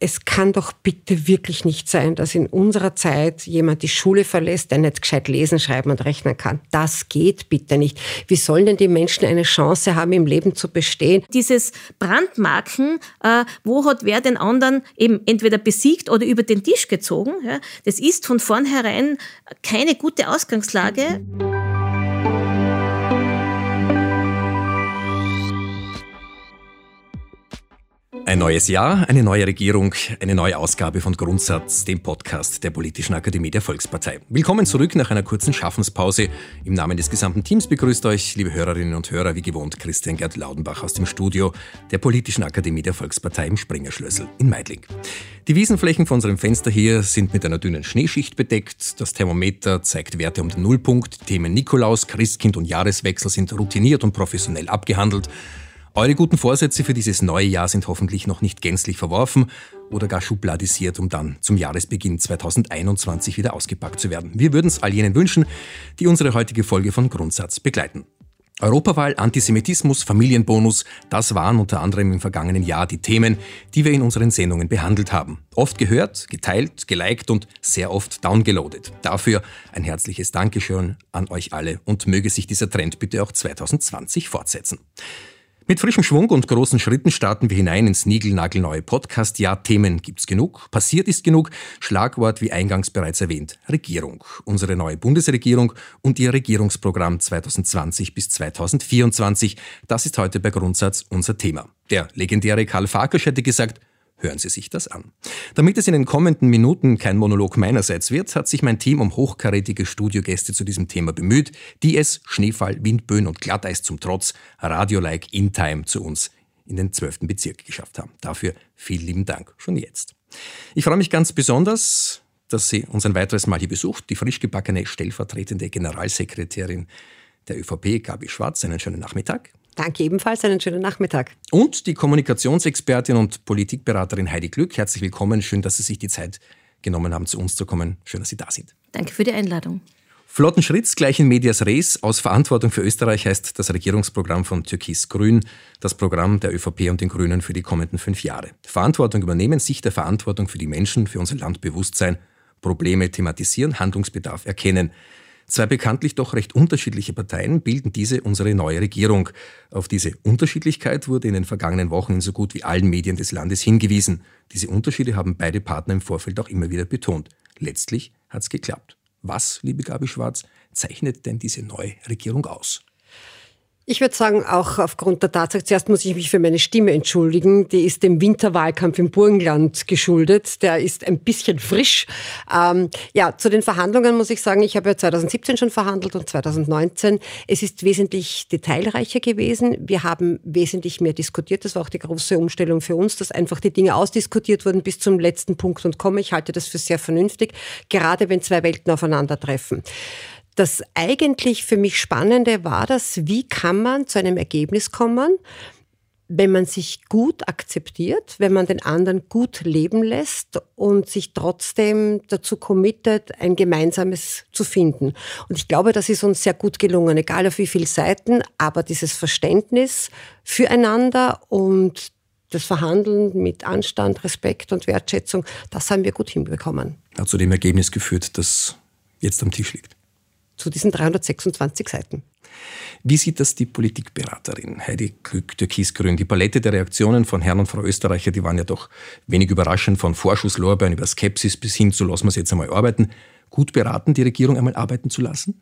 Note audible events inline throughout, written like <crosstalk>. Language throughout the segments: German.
es kann doch bitte wirklich nicht sein, dass in unserer Zeit jemand die Schule verlässt, der nicht gescheit lesen, schreiben und rechnen kann. Das geht bitte nicht. Wie sollen denn die Menschen eine Chance haben, im Leben zu bestehen? Dieses Brandmarken, äh, wo hat wer den anderen eben entweder besiegt oder über den Tisch gezogen, das ist von vornherein keine gute Ausgangslage. Ein neues Jahr, eine neue Regierung, eine neue Ausgabe von Grundsatz, dem Podcast der Politischen Akademie der Volkspartei. Willkommen zurück nach einer kurzen Schaffenspause. Im Namen des gesamten Teams begrüßt euch, liebe Hörerinnen und Hörer, wie gewohnt Christian Gerd Laudenbach aus dem Studio der Politischen Akademie der Volkspartei im Springerschlössel in Meidling. Die Wiesenflächen vor unserem Fenster hier sind mit einer dünnen Schneeschicht bedeckt. Das Thermometer zeigt Werte um den Nullpunkt. Themen Nikolaus, Christkind und Jahreswechsel sind routiniert und professionell abgehandelt. Eure guten Vorsätze für dieses neue Jahr sind hoffentlich noch nicht gänzlich verworfen oder gar schubladisiert, um dann zum Jahresbeginn 2021 wieder ausgepackt zu werden. Wir würden es all jenen wünschen, die unsere heutige Folge von Grundsatz begleiten. Europawahl, Antisemitismus, Familienbonus, das waren unter anderem im vergangenen Jahr die Themen, die wir in unseren Sendungen behandelt haben. Oft gehört, geteilt, geliked und sehr oft downgeloadet. Dafür ein herzliches Dankeschön an euch alle und möge sich dieser Trend bitte auch 2020 fortsetzen. Mit frischem Schwung und großen Schritten starten wir hinein ins niegelnagelneue Podcast. Ja, Themen gibt's genug, passiert ist genug. Schlagwort, wie eingangs bereits erwähnt, Regierung. Unsere neue Bundesregierung und ihr Regierungsprogramm 2020 bis 2024. Das ist heute bei Grundsatz unser Thema. Der legendäre Karl Farkasch hätte gesagt, Hören Sie sich das an. Damit es in den kommenden Minuten kein Monolog meinerseits wird, hat sich mein Team um hochkarätige Studiogäste zu diesem Thema bemüht, die es, Schneefall, Windböen und Glatteis zum Trotz, Radio-like in Time zu uns in den 12. Bezirk geschafft haben. Dafür vielen lieben Dank schon jetzt. Ich freue mich ganz besonders, dass Sie uns ein weiteres Mal hier besucht, die frisch gebackene stellvertretende Generalsekretärin der ÖVP, Gabi Schwarz. Einen schönen Nachmittag. Danke ebenfalls, einen schönen Nachmittag. Und die Kommunikationsexpertin und Politikberaterin Heidi Glück. Herzlich willkommen. Schön, dass Sie sich die Zeit genommen haben, zu uns zu kommen. Schön, dass Sie da sind. Danke für die Einladung. Flotten Schritts gleich in Medias Res. Aus Verantwortung für Österreich heißt das Regierungsprogramm von Türkis-Grün das Programm der ÖVP und den Grünen für die kommenden fünf Jahre. Verantwortung übernehmen, sich der Verantwortung für die Menschen, für unser Land bewusst sein, Probleme thematisieren, Handlungsbedarf erkennen. Zwei bekanntlich doch recht unterschiedliche Parteien bilden diese unsere neue Regierung. Auf diese Unterschiedlichkeit wurde in den vergangenen Wochen in so gut wie allen Medien des Landes hingewiesen. Diese Unterschiede haben beide Partner im Vorfeld auch immer wieder betont. Letztlich hat es geklappt. Was, liebe Gabi Schwarz, zeichnet denn diese neue Regierung aus? Ich würde sagen, auch aufgrund der Tatsache, zuerst muss ich mich für meine Stimme entschuldigen. Die ist dem Winterwahlkampf im Burgenland geschuldet. Der ist ein bisschen frisch. Ähm, ja, zu den Verhandlungen muss ich sagen, ich habe ja 2017 schon verhandelt und 2019. Es ist wesentlich detailreicher gewesen. Wir haben wesentlich mehr diskutiert. Das war auch die große Umstellung für uns, dass einfach die Dinge ausdiskutiert wurden bis zum letzten Punkt und komme. Ich halte das für sehr vernünftig, gerade wenn zwei Welten aufeinandertreffen. Das eigentlich für mich Spannende war das, wie kann man zu einem Ergebnis kommen, wenn man sich gut akzeptiert, wenn man den anderen gut leben lässt und sich trotzdem dazu committet, ein gemeinsames zu finden. Und ich glaube, das ist uns sehr gut gelungen, egal auf wie viele Seiten, aber dieses Verständnis füreinander und das Verhandeln mit Anstand, Respekt und Wertschätzung, das haben wir gut hinbekommen. Hat zu dem Ergebnis geführt, das jetzt am Tisch liegt zu diesen 326 Seiten. Wie sieht das die Politikberaterin Heidi Glück, Türkisgrün? Die Palette der Reaktionen von Herrn und Frau Österreicher, die waren ja doch wenig überraschend, von Vorschusslorbeeren über Skepsis bis hin zu lassen wir es jetzt einmal arbeiten. Gut beraten, die Regierung einmal arbeiten zu lassen?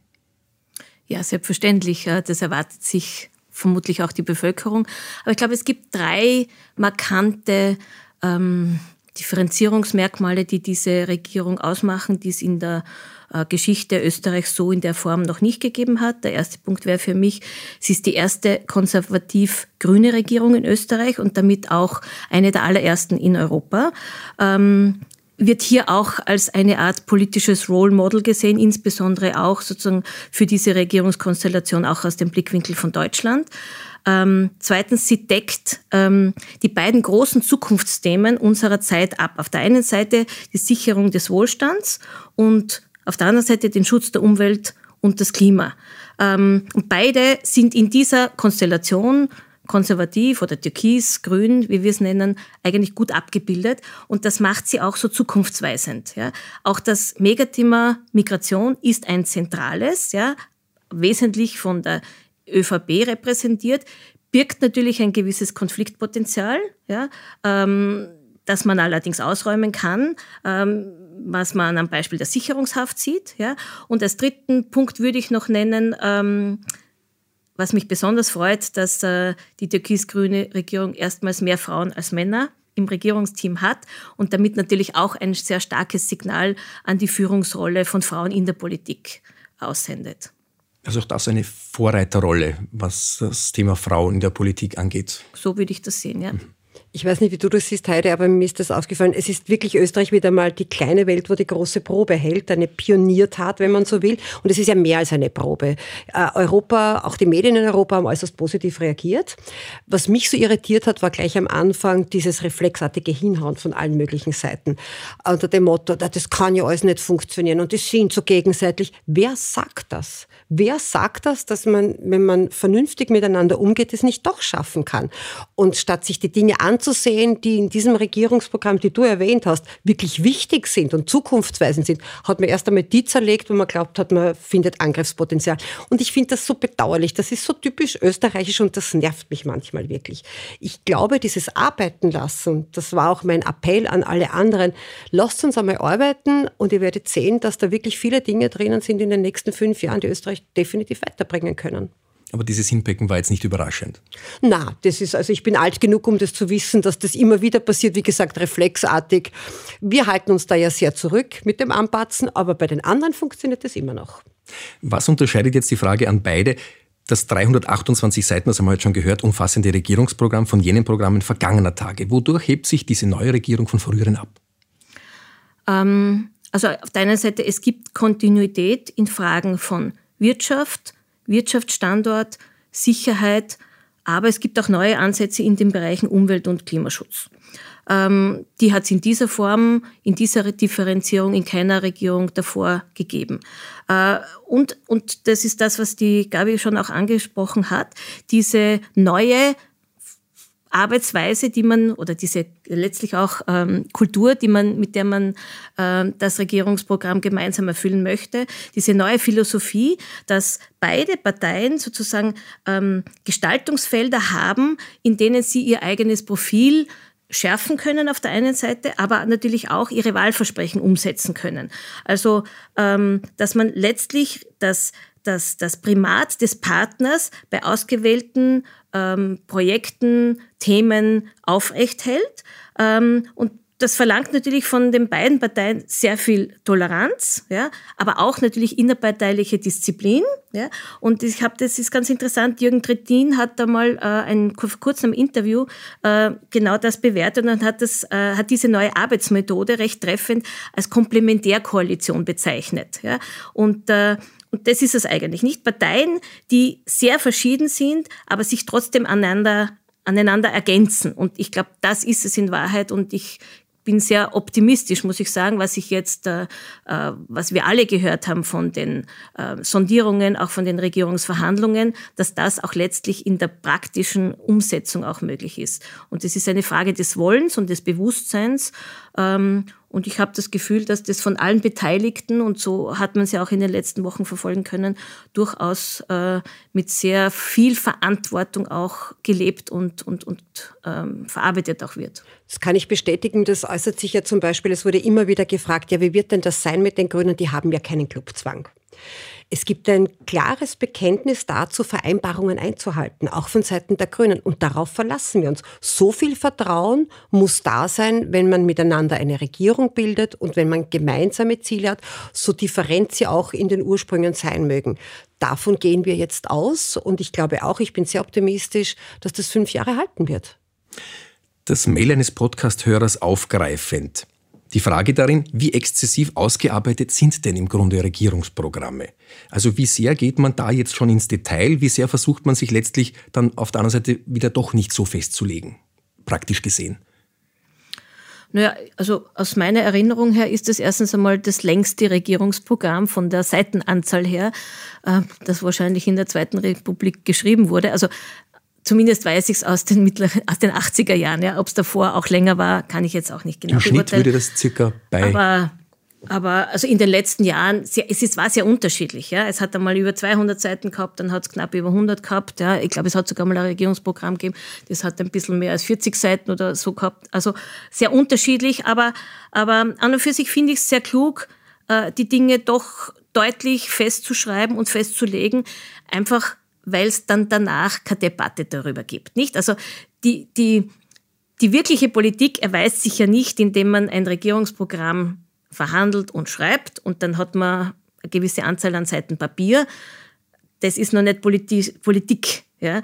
Ja, selbstverständlich. Das erwartet sich vermutlich auch die Bevölkerung. Aber ich glaube, es gibt drei markante ähm, Differenzierungsmerkmale, die diese Regierung ausmachen, die es in der äh, Geschichte Österreichs so in der Form noch nicht gegeben hat. Der erste Punkt wäre für mich, sie ist die erste konservativ-grüne Regierung in Österreich und damit auch eine der allerersten in Europa. Ähm, wird hier auch als eine Art politisches Role Model gesehen, insbesondere auch sozusagen für diese Regierungskonstellation auch aus dem Blickwinkel von Deutschland. Ähm, zweitens, sie deckt ähm, die beiden großen Zukunftsthemen unserer Zeit ab. Auf der einen Seite die Sicherung des Wohlstands und auf der anderen Seite den Schutz der Umwelt und das Klima. Ähm, und beide sind in dieser Konstellation konservativ oder türkis, grün, wie wir es nennen, eigentlich gut abgebildet. Und das macht sie auch so zukunftsweisend. Ja. Auch das Megathema Migration ist ein zentrales, ja, wesentlich von der ÖVP repräsentiert, birgt natürlich ein gewisses Konfliktpotenzial, ja, ähm, das man allerdings ausräumen kann, ähm, was man am Beispiel der Sicherungshaft sieht. Ja. Und als dritten Punkt würde ich noch nennen, ähm, was mich besonders freut, dass äh, die türkis-grüne Regierung erstmals mehr Frauen als Männer im Regierungsteam hat und damit natürlich auch ein sehr starkes Signal an die Führungsrolle von Frauen in der Politik aussendet. Also auch das eine Vorreiterrolle, was das Thema Frau in der Politik angeht. So würde ich das sehen, ja. Mhm. Ich weiß nicht, wie du das siehst, Heide, aber mir ist das aufgefallen. Es ist wirklich Österreich wieder mal die kleine Welt, wo die große Probe hält, eine Pioniertat, wenn man so will. Und es ist ja mehr als eine Probe. Äh, Europa, auch die Medien in Europa haben äußerst positiv reagiert. Was mich so irritiert hat, war gleich am Anfang dieses reflexartige Hinhauen von allen möglichen Seiten. Unter dem Motto, das kann ja alles nicht funktionieren und das sind so gegenseitig. Wer sagt das? Wer sagt das, dass man, wenn man vernünftig miteinander umgeht, es nicht doch schaffen kann? Und statt sich die Dinge anzusehen, die in diesem Regierungsprogramm, die du erwähnt hast, wirklich wichtig sind und zukunftsweisend sind, hat man erst einmal die zerlegt, wo man glaubt hat, man findet Angriffspotenzial. Und ich finde das so bedauerlich. Das ist so typisch österreichisch und das nervt mich manchmal wirklich. Ich glaube, dieses Arbeiten lassen, das war auch mein Appell an alle anderen, lasst uns einmal arbeiten und ihr werdet sehen, dass da wirklich viele Dinge drinnen sind in den nächsten fünf Jahren, die Österreich definitiv weiterbringen können. Aber dieses Hinbecken war jetzt nicht überraschend. Na, das ist, also ich bin alt genug, um das zu wissen, dass das immer wieder passiert, wie gesagt, reflexartig. Wir halten uns da ja sehr zurück mit dem Anpatzen, aber bei den anderen funktioniert das immer noch. Was unterscheidet jetzt die Frage an beide? Das 328 Seiten, das haben wir heute schon gehört, umfassende Regierungsprogramm von jenen Programmen vergangener Tage. Wodurch hebt sich diese neue Regierung von früheren ab? Ähm, also auf der einen Seite, es gibt Kontinuität in Fragen von Wirtschaft, Wirtschaftsstandort, Sicherheit, aber es gibt auch neue Ansätze in den Bereichen Umwelt- und Klimaschutz. Ähm, die hat es in dieser Form, in dieser Differenzierung in keiner Regierung davor gegeben. Äh, und, und das ist das, was die Gabi schon auch angesprochen hat, diese neue Arbeitsweise, die man oder diese letztlich auch ähm, Kultur, die man, mit der man äh, das Regierungsprogramm gemeinsam erfüllen möchte, diese neue Philosophie, dass beide Parteien sozusagen ähm, Gestaltungsfelder haben, in denen sie ihr eigenes Profil schärfen können auf der einen Seite, aber natürlich auch ihre Wahlversprechen umsetzen können. Also, ähm, dass man letztlich das das, das Primat des Partners bei ausgewählten ähm, Projekten, Themen aufrecht hält. Ähm, und das verlangt natürlich von den beiden Parteien sehr viel Toleranz, ja, aber auch natürlich innerparteiliche Disziplin. Ja. Und ich habe, das ist ganz interessant, Jürgen Trittin hat da mal äh, ein, vor kurzem Interview äh, genau das bewertet und hat, das, äh, hat diese neue Arbeitsmethode recht treffend als Komplementärkoalition bezeichnet. Ja. Und äh, und das ist es eigentlich nicht. Parteien, die sehr verschieden sind, aber sich trotzdem aneinander, aneinander ergänzen. Und ich glaube, das ist es in Wahrheit. Und ich bin sehr optimistisch, muss ich sagen, was ich jetzt, äh, äh, was wir alle gehört haben von den äh, Sondierungen, auch von den Regierungsverhandlungen, dass das auch letztlich in der praktischen Umsetzung auch möglich ist. Und es ist eine Frage des Wollens und des Bewusstseins. Ähm, und ich habe das Gefühl, dass das von allen Beteiligten, und so hat man es ja auch in den letzten Wochen verfolgen können, durchaus äh, mit sehr viel Verantwortung auch gelebt und, und, und ähm, verarbeitet auch wird. Das kann ich bestätigen. Das äußert sich ja zum Beispiel, es wurde immer wieder gefragt, ja, wie wird denn das sein mit den Grünen? Die haben ja keinen Clubzwang. Es gibt ein klares Bekenntnis dazu, Vereinbarungen einzuhalten, auch von Seiten der Grünen. Und darauf verlassen wir uns. So viel Vertrauen muss da sein, wenn man miteinander eine Regierung bildet und wenn man gemeinsame Ziele hat, so different sie auch in den Ursprüngen sein mögen. Davon gehen wir jetzt aus. Und ich glaube auch, ich bin sehr optimistisch, dass das fünf Jahre halten wird. Das Mail eines Podcast-Hörers aufgreifend. Die Frage darin, wie exzessiv ausgearbeitet sind denn im Grunde Regierungsprogramme? Also wie sehr geht man da jetzt schon ins Detail? Wie sehr versucht man sich letztlich dann auf der anderen Seite wieder doch nicht so festzulegen, praktisch gesehen? Naja, also aus meiner Erinnerung her ist es erstens einmal das längste Regierungsprogramm von der Seitenanzahl her, äh, das wahrscheinlich in der Zweiten Republik geschrieben wurde. Also Zumindest weiß ich es aus den mittleren, aus den 80er Jahren. Ja. Ob es davor auch länger war, kann ich jetzt auch nicht genau Im Schnitt würde das circa bei. Aber, aber also in den letzten Jahren, es ist, war sehr unterschiedlich. Ja. Es hat einmal über 200 Seiten gehabt, dann hat es knapp über 100 gehabt. Ja. Ich glaube, es hat sogar mal ein Regierungsprogramm gegeben, das hat ein bisschen mehr als 40 Seiten oder so gehabt. Also sehr unterschiedlich, aber, aber an und für sich finde ich es sehr klug, äh, die Dinge doch deutlich festzuschreiben und festzulegen, einfach weil es dann danach keine Debatte darüber gibt. Nicht? Also die, die, die wirkliche Politik erweist sich ja nicht, indem man ein Regierungsprogramm verhandelt und schreibt und dann hat man eine gewisse Anzahl an Seiten Papier. Das ist noch nicht Politik. Ja?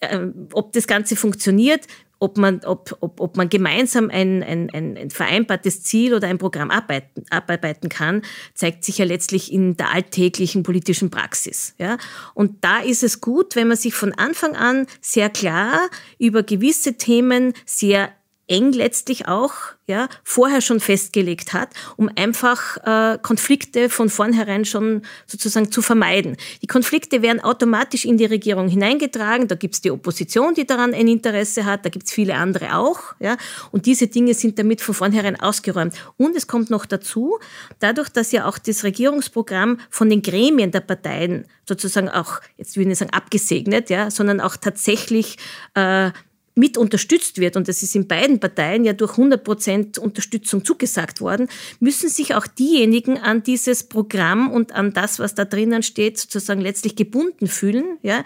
Ähm, ob das Ganze funktioniert, ob man, ob, ob, ob man gemeinsam ein, ein, ein, ein vereinbartes Ziel oder ein Programm arbeiten, abarbeiten kann, zeigt sich ja letztlich in der alltäglichen politischen Praxis. Ja? Und da ist es gut, wenn man sich von Anfang an sehr klar über gewisse Themen sehr eng letztlich auch ja, vorher schon festgelegt hat, um einfach äh, Konflikte von vornherein schon sozusagen zu vermeiden. Die Konflikte werden automatisch in die Regierung hineingetragen, da gibt es die Opposition, die daran ein Interesse hat, da gibt es viele andere auch. Ja, und diese Dinge sind damit von vornherein ausgeräumt. Und es kommt noch dazu, dadurch, dass ja auch das Regierungsprogramm von den Gremien der Parteien sozusagen auch, jetzt will ich nicht sagen abgesegnet, ja, sondern auch tatsächlich äh, mit unterstützt wird, und das ist in beiden Parteien ja durch 100 Prozent Unterstützung zugesagt worden, müssen sich auch diejenigen an dieses Programm und an das, was da drinnen steht, sozusagen letztlich gebunden fühlen, ja,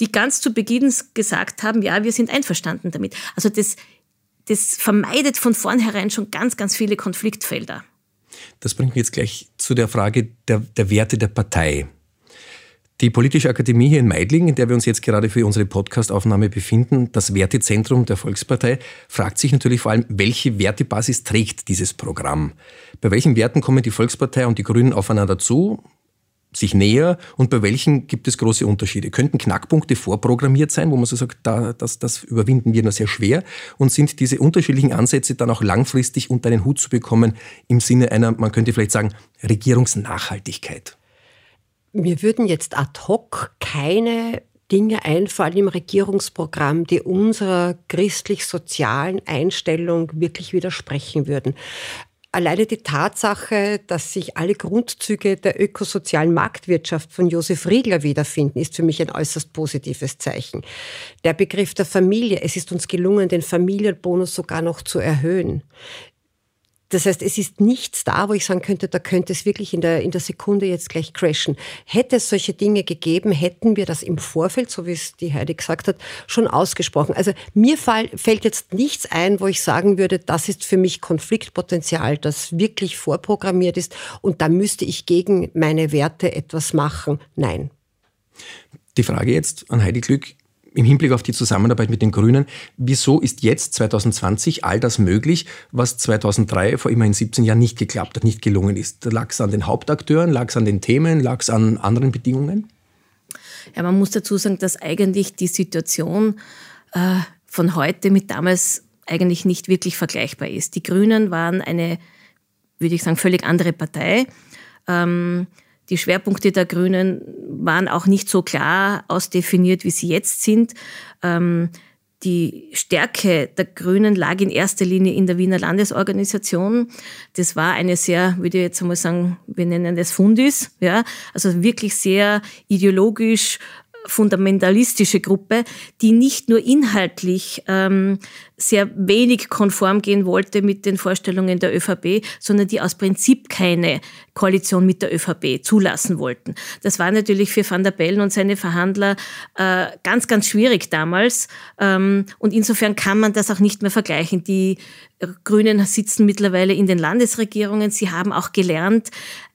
die ganz zu Beginn gesagt haben, ja, wir sind einverstanden damit. Also das, das vermeidet von vornherein schon ganz, ganz viele Konfliktfelder. Das bringt mich jetzt gleich zu der Frage der, der Werte der Partei. Die Politische Akademie hier in Meidling, in der wir uns jetzt gerade für unsere Podcastaufnahme befinden, das Wertezentrum der Volkspartei, fragt sich natürlich vor allem, welche Wertebasis trägt dieses Programm? Bei welchen Werten kommen die Volkspartei und die Grünen aufeinander zu, sich näher und bei welchen gibt es große Unterschiede? Könnten Knackpunkte vorprogrammiert sein, wo man so sagt, da, das, das überwinden wir nur sehr schwer? Und sind diese unterschiedlichen Ansätze dann auch langfristig unter einen Hut zu bekommen im Sinne einer, man könnte vielleicht sagen, Regierungsnachhaltigkeit? Mir würden jetzt ad hoc keine Dinge einfallen im Regierungsprogramm, die unserer christlich-sozialen Einstellung wirklich widersprechen würden. Alleine die Tatsache, dass sich alle Grundzüge der ökosozialen Marktwirtschaft von Josef Riegler wiederfinden, ist für mich ein äußerst positives Zeichen. Der Begriff der Familie, es ist uns gelungen, den Familienbonus sogar noch zu erhöhen. Das heißt, es ist nichts da, wo ich sagen könnte, da könnte es wirklich in der, in der Sekunde jetzt gleich crashen. Hätte es solche Dinge gegeben, hätten wir das im Vorfeld, so wie es die Heidi gesagt hat, schon ausgesprochen. Also mir fall, fällt jetzt nichts ein, wo ich sagen würde, das ist für mich Konfliktpotenzial, das wirklich vorprogrammiert ist und da müsste ich gegen meine Werte etwas machen. Nein. Die Frage jetzt an Heidi Glück im Hinblick auf die Zusammenarbeit mit den Grünen, wieso ist jetzt 2020 all das möglich, was 2003 vor immerhin 17 Jahren nicht geklappt hat, nicht gelungen ist? Lag es an den Hauptakteuren, lag es an den Themen, lag es an anderen Bedingungen? Ja, man muss dazu sagen, dass eigentlich die Situation äh, von heute mit damals eigentlich nicht wirklich vergleichbar ist. Die Grünen waren eine, würde ich sagen, völlig andere Partei. Ähm, die Schwerpunkte der Grünen waren auch nicht so klar ausdefiniert, wie sie jetzt sind. Ähm, die Stärke der Grünen lag in erster Linie in der Wiener Landesorganisation. Das war eine sehr, würde ich jetzt einmal sagen, wir nennen das Fundis, ja, also wirklich sehr ideologisch fundamentalistische Gruppe, die nicht nur inhaltlich ähm, sehr wenig konform gehen wollte mit den Vorstellungen der ÖVP, sondern die aus Prinzip keine Koalition mit der ÖVP zulassen wollten. Das war natürlich für Van der Bellen und seine Verhandler äh, ganz, ganz schwierig damals. Ähm, und insofern kann man das auch nicht mehr vergleichen. Die Grünen sitzen mittlerweile in den Landesregierungen. Sie haben auch gelernt,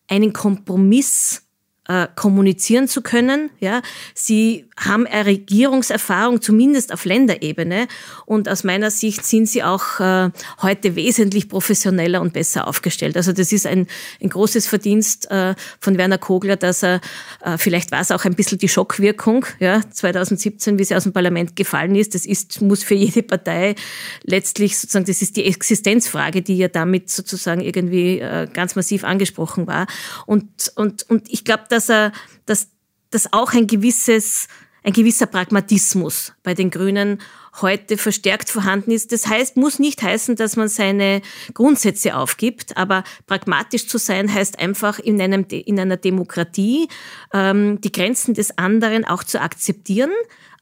einen Kompromiss äh, kommunizieren zu können. Ja, sie haben eine Regierungserfahrung, zumindest auf Länderebene, und aus meiner Sicht sind sie auch äh, heute wesentlich professioneller und besser aufgestellt. Also das ist ein, ein großes Verdienst äh, von Werner Kogler, dass er äh, vielleicht war es auch ein bisschen die Schockwirkung, ja, 2017, wie sie aus dem Parlament gefallen ist. Das ist muss für jede Partei letztlich sozusagen, das ist die Existenzfrage, die ja damit sozusagen irgendwie äh, ganz massiv angesprochen war. Und und und ich glaube dass er, dass das auch ein gewisses ein gewisser Pragmatismus bei den Grünen heute verstärkt vorhanden ist. Das heißt, muss nicht heißen, dass man seine Grundsätze aufgibt, aber pragmatisch zu sein heißt einfach in, einem, in einer Demokratie ähm, die Grenzen des anderen auch zu akzeptieren,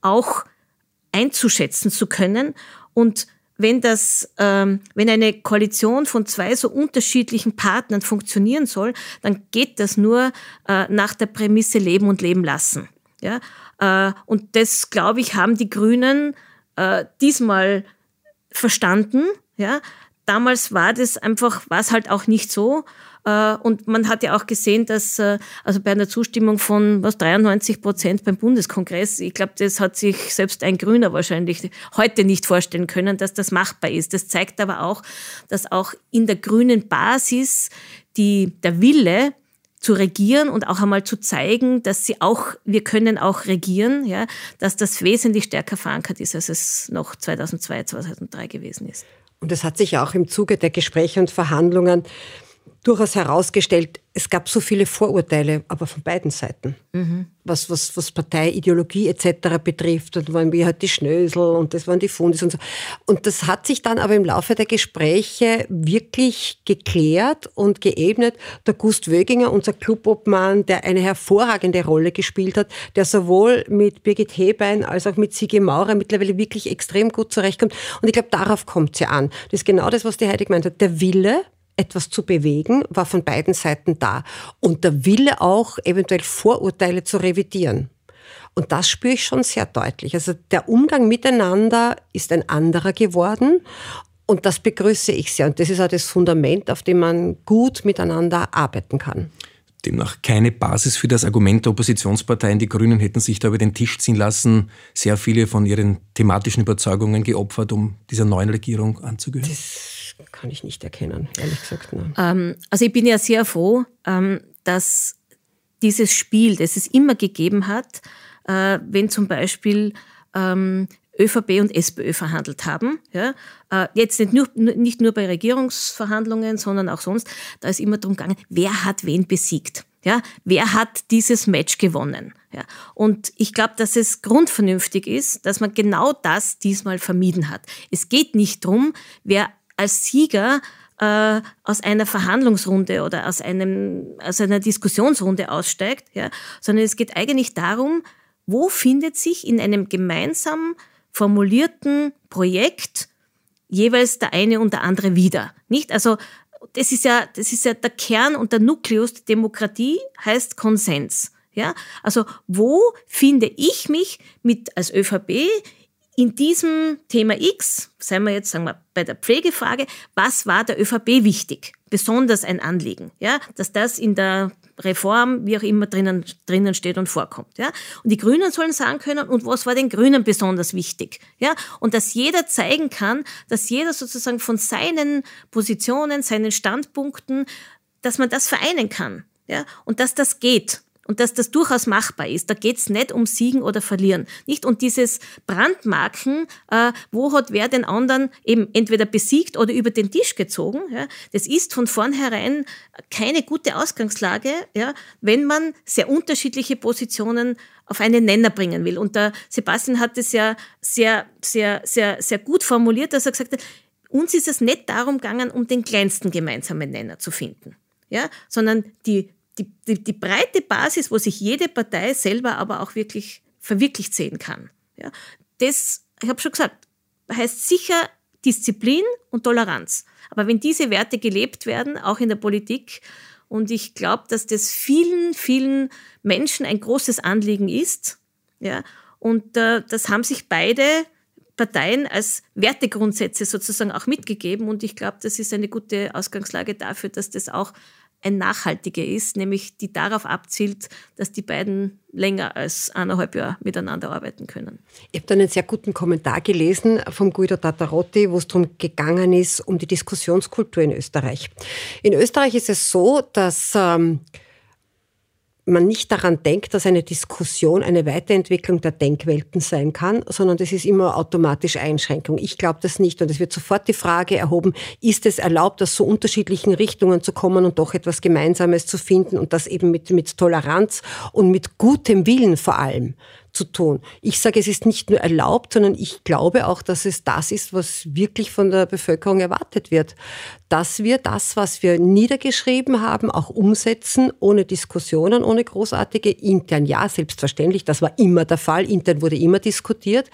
auch einzuschätzen zu können und wenn das, ähm, wenn eine Koalition von zwei so unterschiedlichen Partnern funktionieren soll, dann geht das nur äh, nach der Prämisse Leben und Leben lassen. Ja, äh, und das, glaube ich, haben die Grünen äh, diesmal verstanden. Ja, damals war das einfach, war es halt auch nicht so. Äh, und man hat ja auch gesehen, dass äh, also bei einer Zustimmung von was 93 Prozent beim Bundeskongress, ich glaube, das hat sich selbst ein Grüner wahrscheinlich heute nicht vorstellen können, dass das machbar ist. Das zeigt aber auch, dass auch in der grünen Basis die, der Wille zu regieren und auch einmal zu zeigen, dass sie auch, wir können auch regieren, ja, dass das wesentlich stärker verankert ist, als es noch 2002, 2003 gewesen ist. Und das hat sich auch im Zuge der Gespräche und Verhandlungen durchaus herausgestellt, es gab so viele Vorurteile, aber von beiden Seiten. Mhm. Was, was, was Parteiideologie etc. betrifft. Und waren wir halt die Schnösel und das waren die Fundis und so. Und das hat sich dann aber im Laufe der Gespräche wirklich geklärt und geebnet. Der Gust Wöginger, unser Clubobmann, der eine hervorragende Rolle gespielt hat, der sowohl mit Birgit Hebein als auch mit Sigi Maurer mittlerweile wirklich extrem gut zurechtkommt. Und ich glaube, darauf kommt ja an. Das ist genau das, was die Heidi gemeint hat. Der Wille, etwas zu bewegen, war von beiden Seiten da. Und der Wille auch, eventuell Vorurteile zu revidieren. Und das spüre ich schon sehr deutlich. Also der Umgang miteinander ist ein anderer geworden. Und das begrüße ich sehr. Und das ist auch das Fundament, auf dem man gut miteinander arbeiten kann. Demnach keine Basis für das Argument der Oppositionsparteien. Die Grünen hätten sich da über den Tisch ziehen lassen, sehr viele von ihren thematischen Überzeugungen geopfert, um dieser neuen Regierung anzugehören. Das kann ich nicht erkennen, ehrlich gesagt. Ähm, also ich bin ja sehr froh, ähm, dass dieses Spiel, das es immer gegeben hat, äh, wenn zum Beispiel ähm, ÖVP und SPÖ verhandelt haben. Ja? Äh, jetzt nicht nur, nicht nur bei Regierungsverhandlungen, sondern auch sonst, da ist immer darum gegangen, wer hat wen besiegt. Ja, wer hat dieses Match gewonnen? Ja, und ich glaube, dass es grundvernünftig ist, dass man genau das diesmal vermieden hat. Es geht nicht drum, wer als Sieger äh, aus einer Verhandlungsrunde oder aus, einem, aus einer Diskussionsrunde aussteigt, ja, sondern es geht eigentlich darum, wo findet sich in einem gemeinsam formulierten Projekt jeweils der eine und der andere wieder. Nicht? Also das ist ja, das ist ja der Kern und der Nukleus der Demokratie heißt Konsens. Ja, also wo finde ich mich mit als ÖVP in diesem Thema X, seien wir jetzt sagen wir, bei der Pflegefrage, was war der ÖVP wichtig? Besonders ein Anliegen, ja, dass das in der Reform, wie auch immer drinnen, drinnen steht und vorkommt, ja. Und die Grünen sollen sagen können, und was war den Grünen besonders wichtig, ja. Und dass jeder zeigen kann, dass jeder sozusagen von seinen Positionen, seinen Standpunkten, dass man das vereinen kann, ja. Und dass das geht und dass das durchaus machbar ist. Da geht's nicht um Siegen oder Verlieren. Nicht? Und dieses Brandmarken, äh, wo hat wer den anderen eben entweder besiegt oder über den Tisch gezogen, ja, das ist von vornherein keine gute Ausgangslage, ja, wenn man sehr unterschiedliche Positionen auf einen Nenner bringen will. Und der Sebastian hat es ja sehr, sehr, sehr, sehr gut formuliert, dass er gesagt hat, uns ist es nicht darum gegangen, um den kleinsten gemeinsamen Nenner zu finden, ja, sondern die die, die, die breite Basis, wo sich jede Partei selber aber auch wirklich verwirklicht sehen kann. Ja, das, ich habe schon gesagt, heißt sicher Disziplin und Toleranz. Aber wenn diese Werte gelebt werden, auch in der Politik, und ich glaube, dass das vielen, vielen Menschen ein großes Anliegen ist, ja, und äh, das haben sich beide Parteien als Wertegrundsätze sozusagen auch mitgegeben. Und ich glaube, das ist eine gute Ausgangslage dafür, dass das auch ein nachhaltiger ist, nämlich die darauf abzielt, dass die beiden länger als eineinhalb Jahre miteinander arbeiten können. Ich habe da einen sehr guten Kommentar gelesen vom Guido Tatarotti, wo es darum gegangen ist, um die Diskussionskultur in Österreich. In Österreich ist es so, dass ähm, man nicht daran denkt, dass eine Diskussion eine Weiterentwicklung der Denkwelten sein kann, sondern das ist immer automatisch Einschränkung. Ich glaube das nicht. Und es wird sofort die Frage erhoben, ist es erlaubt, aus so unterschiedlichen Richtungen zu kommen und doch etwas Gemeinsames zu finden und das eben mit, mit Toleranz und mit gutem Willen vor allem zu tun. Ich sage, es ist nicht nur erlaubt, sondern ich glaube auch, dass es das ist, was wirklich von der Bevölkerung erwartet wird. Dass wir das, was wir niedergeschrieben haben, auch umsetzen, ohne Diskussionen, ohne großartige intern. Ja, selbstverständlich, das war immer der Fall. Intern wurde immer diskutiert.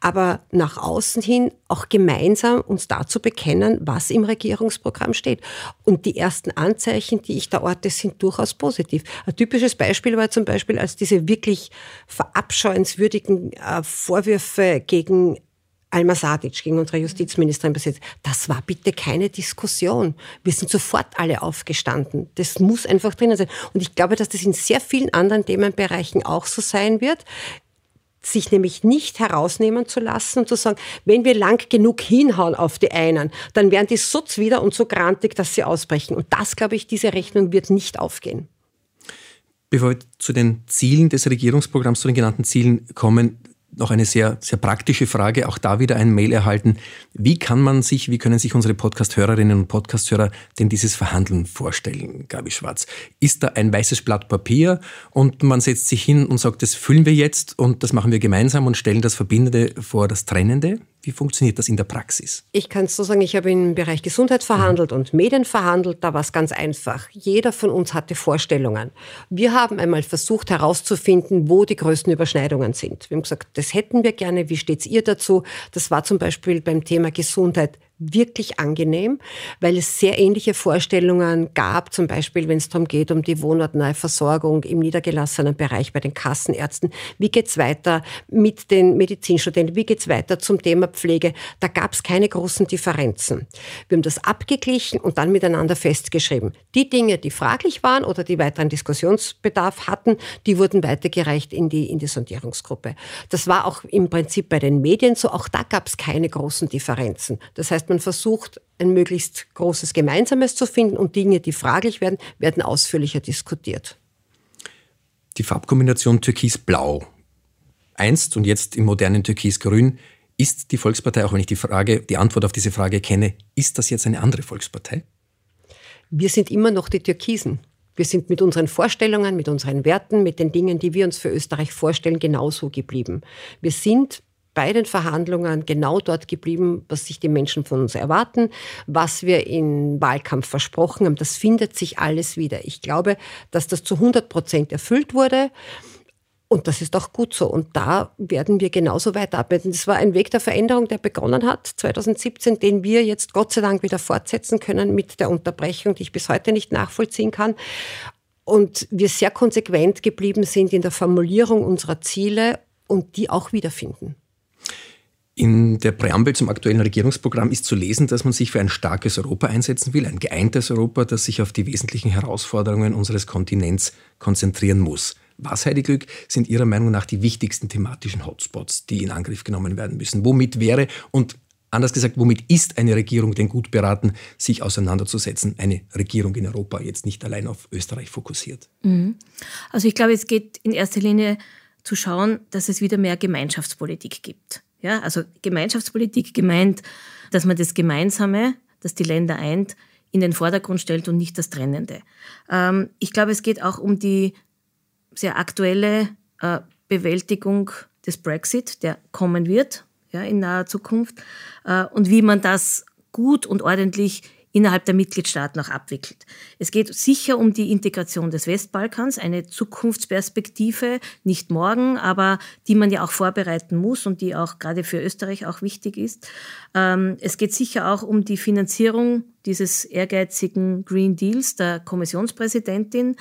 Aber nach außen hin auch gemeinsam uns dazu bekennen, was im Regierungsprogramm steht. Und die ersten Anzeichen, die ich da orte, sind durchaus positiv. Ein typisches Beispiel war zum Beispiel, als diese wirklich verabscheuenswürdigen äh, Vorwürfe gegen Alma Sadic, gegen unsere Justizministerin besetzt. Das war bitte keine Diskussion. Wir sind sofort alle aufgestanden. Das muss einfach drinnen sein. Und ich glaube, dass das in sehr vielen anderen Themenbereichen auch so sein wird sich nämlich nicht herausnehmen zu lassen und zu sagen, wenn wir lang genug hinhauen auf die einen, dann werden die so wieder und so grantig, dass sie ausbrechen. Und das, glaube ich, diese Rechnung wird nicht aufgehen. Bevor wir zu den Zielen des Regierungsprogramms, zu den genannten Zielen kommen, noch eine sehr, sehr praktische Frage, auch da wieder ein Mail erhalten. Wie kann man sich, wie können sich unsere Podcast-Hörerinnen und Podcast-Hörer denn dieses Verhandeln vorstellen, Gabi Schwarz? Ist da ein weißes Blatt Papier und man setzt sich hin und sagt, das füllen wir jetzt und das machen wir gemeinsam und stellen das Verbindende vor das Trennende? Wie funktioniert das in der Praxis? Ich kann es so sagen, ich habe im Bereich Gesundheit verhandelt und Medien verhandelt. Da war es ganz einfach. Jeder von uns hatte Vorstellungen. Wir haben einmal versucht herauszufinden, wo die größten Überschneidungen sind. Wir haben gesagt, das hätten wir gerne. Wie steht ihr dazu? Das war zum Beispiel beim Thema Gesundheit wirklich angenehm, weil es sehr ähnliche Vorstellungen gab, zum Beispiel wenn es darum geht, um die wohnortnahe Versorgung im niedergelassenen Bereich bei den Kassenärzten. Wie geht's weiter mit den Medizinstudenten? Wie geht's weiter zum Thema Pflege? Da gab es keine großen Differenzen. Wir haben das abgeglichen und dann miteinander festgeschrieben. Die Dinge, die fraglich waren oder die weiteren Diskussionsbedarf hatten, die wurden weitergereicht in die, in die Sondierungsgruppe. Das war auch im Prinzip bei den Medien so. Auch da gab es keine großen Differenzen. Das heißt, man versucht, ein möglichst großes Gemeinsames zu finden und Dinge, die fraglich werden, werden ausführlicher diskutiert. Die Farbkombination Türkis-Blau, einst und jetzt im modernen Türkis-Grün, ist die Volkspartei, auch wenn ich die Frage, die Antwort auf diese Frage kenne, ist das jetzt eine andere Volkspartei? Wir sind immer noch die Türkisen. Wir sind mit unseren Vorstellungen, mit unseren Werten, mit den Dingen, die wir uns für Österreich vorstellen, genauso geblieben. Wir sind bei den Verhandlungen genau dort geblieben, was sich die Menschen von uns erwarten, was wir im Wahlkampf versprochen haben. Das findet sich alles wieder. Ich glaube, dass das zu 100 Prozent erfüllt wurde. Und das ist auch gut so. Und da werden wir genauso weiterarbeiten. Das war ein Weg der Veränderung, der begonnen hat 2017, den wir jetzt Gott sei Dank wieder fortsetzen können mit der Unterbrechung, die ich bis heute nicht nachvollziehen kann. Und wir sehr konsequent geblieben sind in der Formulierung unserer Ziele und die auch wiederfinden. In der Präambel zum aktuellen Regierungsprogramm ist zu lesen, dass man sich für ein starkes Europa einsetzen will, ein geeintes Europa, das sich auf die wesentlichen Herausforderungen unseres Kontinents konzentrieren muss. Was, Heidi Glück, sind Ihrer Meinung nach die wichtigsten thematischen Hotspots, die in Angriff genommen werden müssen? Womit wäre und anders gesagt, womit ist eine Regierung denn gut beraten, sich auseinanderzusetzen? Eine Regierung in Europa, jetzt nicht allein auf Österreich fokussiert. Mhm. Also ich glaube, es geht in erster Linie zu schauen, dass es wieder mehr Gemeinschaftspolitik gibt. Ja, also Gemeinschaftspolitik gemeint, dass man das Gemeinsame, das die Länder eint, in den Vordergrund stellt und nicht das Trennende. Ähm, ich glaube, es geht auch um die sehr aktuelle äh, Bewältigung des Brexit, der kommen wird ja, in naher Zukunft, äh, und wie man das gut und ordentlich innerhalb der Mitgliedstaaten auch abwickelt. Es geht sicher um die Integration des Westbalkans, eine Zukunftsperspektive, nicht morgen, aber die man ja auch vorbereiten muss und die auch gerade für Österreich auch wichtig ist. Ähm, es geht sicher auch um die Finanzierung dieses ehrgeizigen Green Deals der Kommissionspräsidentin.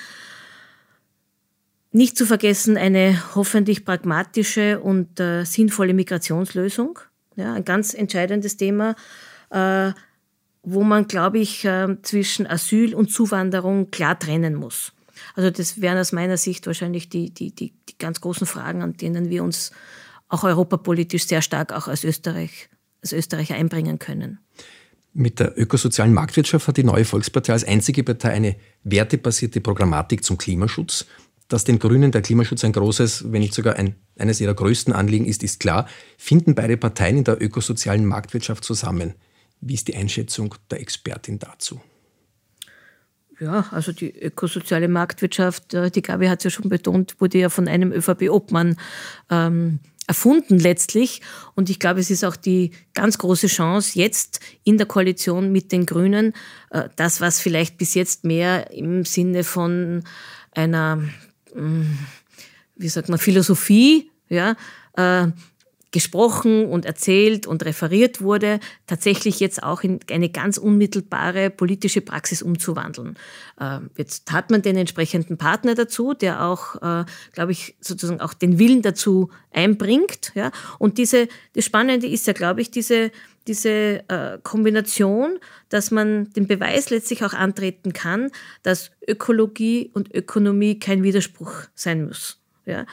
Nicht zu vergessen eine hoffentlich pragmatische und äh, sinnvolle Migrationslösung. Ja, ein ganz entscheidendes Thema. Äh, wo man, glaube ich, ähm, zwischen Asyl und Zuwanderung klar trennen muss. Also das wären aus meiner Sicht wahrscheinlich die, die, die, die ganz großen Fragen, an denen wir uns auch europapolitisch sehr stark auch als Österreich, als Österreicher einbringen können. Mit der ökosozialen Marktwirtschaft hat die neue Volkspartei als einzige Partei eine wertebasierte Programmatik zum Klimaschutz. Dass den Grünen der Klimaschutz ein großes, wenn nicht sogar ein, eines ihrer größten Anliegen ist, ist klar. Finden beide Parteien in der ökosozialen Marktwirtschaft zusammen? Wie ist die Einschätzung der Expertin dazu? Ja, also die ökosoziale Marktwirtschaft, äh, die Gabi hat es ja schon betont, wurde ja von einem ÖVP-Obmann ähm, erfunden letztlich. Und ich glaube, es ist auch die ganz große Chance jetzt in der Koalition mit den Grünen, äh, das, was vielleicht bis jetzt mehr im Sinne von einer, mm, wie sagt man, Philosophie, ja, äh, gesprochen und erzählt und referiert wurde, tatsächlich jetzt auch in eine ganz unmittelbare politische Praxis umzuwandeln. Äh, jetzt hat man den entsprechenden Partner dazu, der auch, äh, glaube ich, sozusagen auch den Willen dazu einbringt. Und diese, das Spannende ist ja, glaube ich, diese, diese äh, Kombination, dass man den Beweis letztlich auch antreten kann, dass Ökologie und Ökonomie kein Widerspruch sein muss. Ja?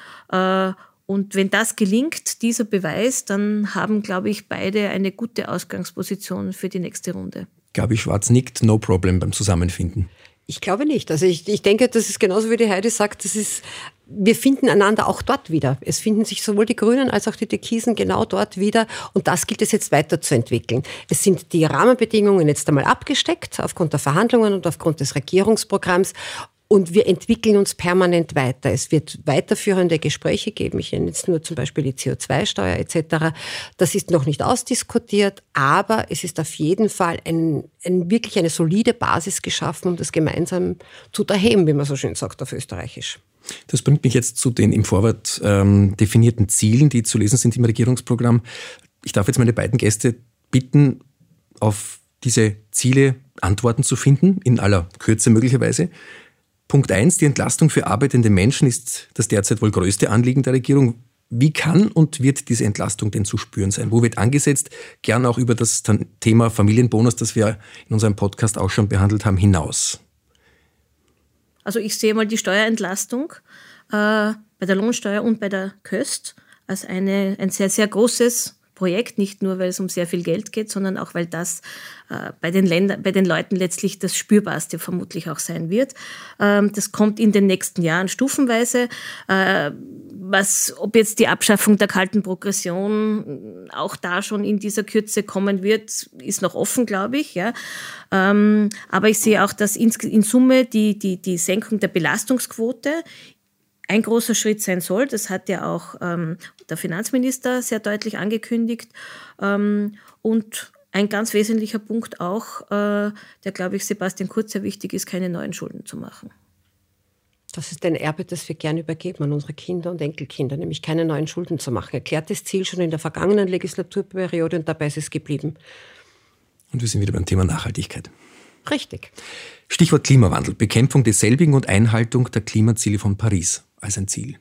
Und wenn das gelingt, dieser Beweis, dann haben, glaube ich, beide eine gute Ausgangsposition für die nächste Runde. Gabi Schwarz nickt, no problem beim Zusammenfinden. Ich glaube nicht. Also ich, ich denke, das ist genauso wie die Heidi sagt, das ist, wir finden einander auch dort wieder. Es finden sich sowohl die Grünen als auch die Türkisen genau dort wieder. Und das gilt es jetzt weiterzuentwickeln. Es sind die Rahmenbedingungen jetzt einmal abgesteckt aufgrund der Verhandlungen und aufgrund des Regierungsprogramms. Und wir entwickeln uns permanent weiter. Es wird weiterführende Gespräche geben. Ich nenne jetzt nur zum Beispiel die CO2-Steuer etc. Das ist noch nicht ausdiskutiert, aber es ist auf jeden Fall ein, ein, wirklich eine solide Basis geschaffen, um das gemeinsam zu erheben, wie man so schön sagt auf Österreichisch. Das bringt mich jetzt zu den im Vorwort ähm, definierten Zielen, die zu lesen sind im Regierungsprogramm. Ich darf jetzt meine beiden Gäste bitten, auf diese Ziele Antworten zu finden, in aller Kürze möglicherweise. Punkt eins: die Entlastung für arbeitende Menschen ist das derzeit wohl größte Anliegen der Regierung. Wie kann und wird diese Entlastung denn zu spüren sein? Wo wird angesetzt? Gern auch über das Thema Familienbonus, das wir in unserem Podcast auch schon behandelt haben, hinaus. Also ich sehe mal die Steuerentlastung äh, bei der Lohnsteuer und bei der Köst als eine, ein sehr, sehr großes Projekt, nicht nur, weil es um sehr viel Geld geht, sondern auch, weil das äh, bei, den Ländern, bei den Leuten letztlich das Spürbarste vermutlich auch sein wird. Ähm, das kommt in den nächsten Jahren stufenweise. Äh, was, ob jetzt die Abschaffung der kalten Progression auch da schon in dieser Kürze kommen wird, ist noch offen, glaube ich. Ja. Ähm, aber ich sehe auch, dass in, in Summe die, die, die Senkung der Belastungsquote ein großer Schritt sein soll. Das hat ja auch ähm, der Finanzminister sehr deutlich angekündigt. Ähm, und ein ganz wesentlicher Punkt auch, äh, der, glaube ich, Sebastian Kurz sehr wichtig ist, keine neuen Schulden zu machen. Das ist ein Erbe, das wir gerne übergeben an unsere Kinder und Enkelkinder, nämlich keine neuen Schulden zu machen. Erklärtes Ziel schon in der vergangenen Legislaturperiode und dabei ist es geblieben. Und wir sind wieder beim Thema Nachhaltigkeit. Richtig. Stichwort Klimawandel, Bekämpfung desselbigen und Einhaltung der Klimaziele von Paris als ein Ziel.